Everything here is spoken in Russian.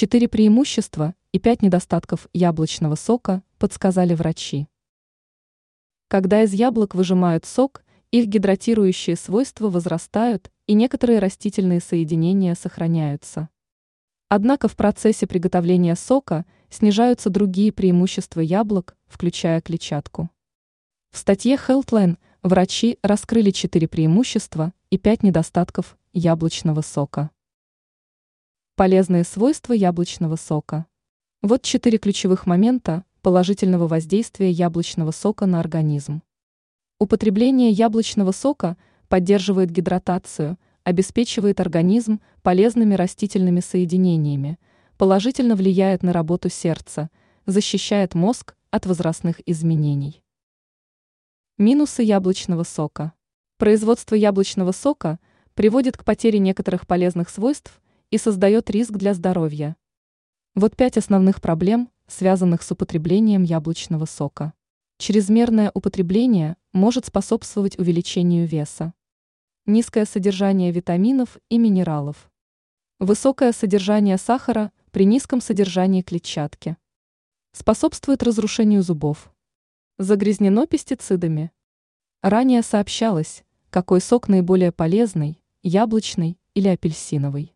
Четыре преимущества и пять недостатков яблочного сока подсказали врачи. Когда из яблок выжимают сок, их гидратирующие свойства возрастают и некоторые растительные соединения сохраняются. Однако в процессе приготовления сока снижаются другие преимущества яблок, включая клетчатку. В статье Healthline врачи раскрыли четыре преимущества и пять недостатков яблочного сока. Полезные свойства яблочного сока. Вот четыре ключевых момента положительного воздействия яблочного сока на организм. Употребление яблочного сока поддерживает гидратацию, обеспечивает организм полезными растительными соединениями, положительно влияет на работу сердца, защищает мозг от возрастных изменений. Минусы яблочного сока. Производство яблочного сока приводит к потере некоторых полезных свойств и создает риск для здоровья. Вот пять основных проблем, связанных с употреблением яблочного сока. Чрезмерное употребление может способствовать увеличению веса. Низкое содержание витаминов и минералов. Высокое содержание сахара при низком содержании клетчатки. Способствует разрушению зубов. Загрязнено пестицидами. Ранее сообщалось, какой сок наиболее полезный, яблочный или апельсиновый.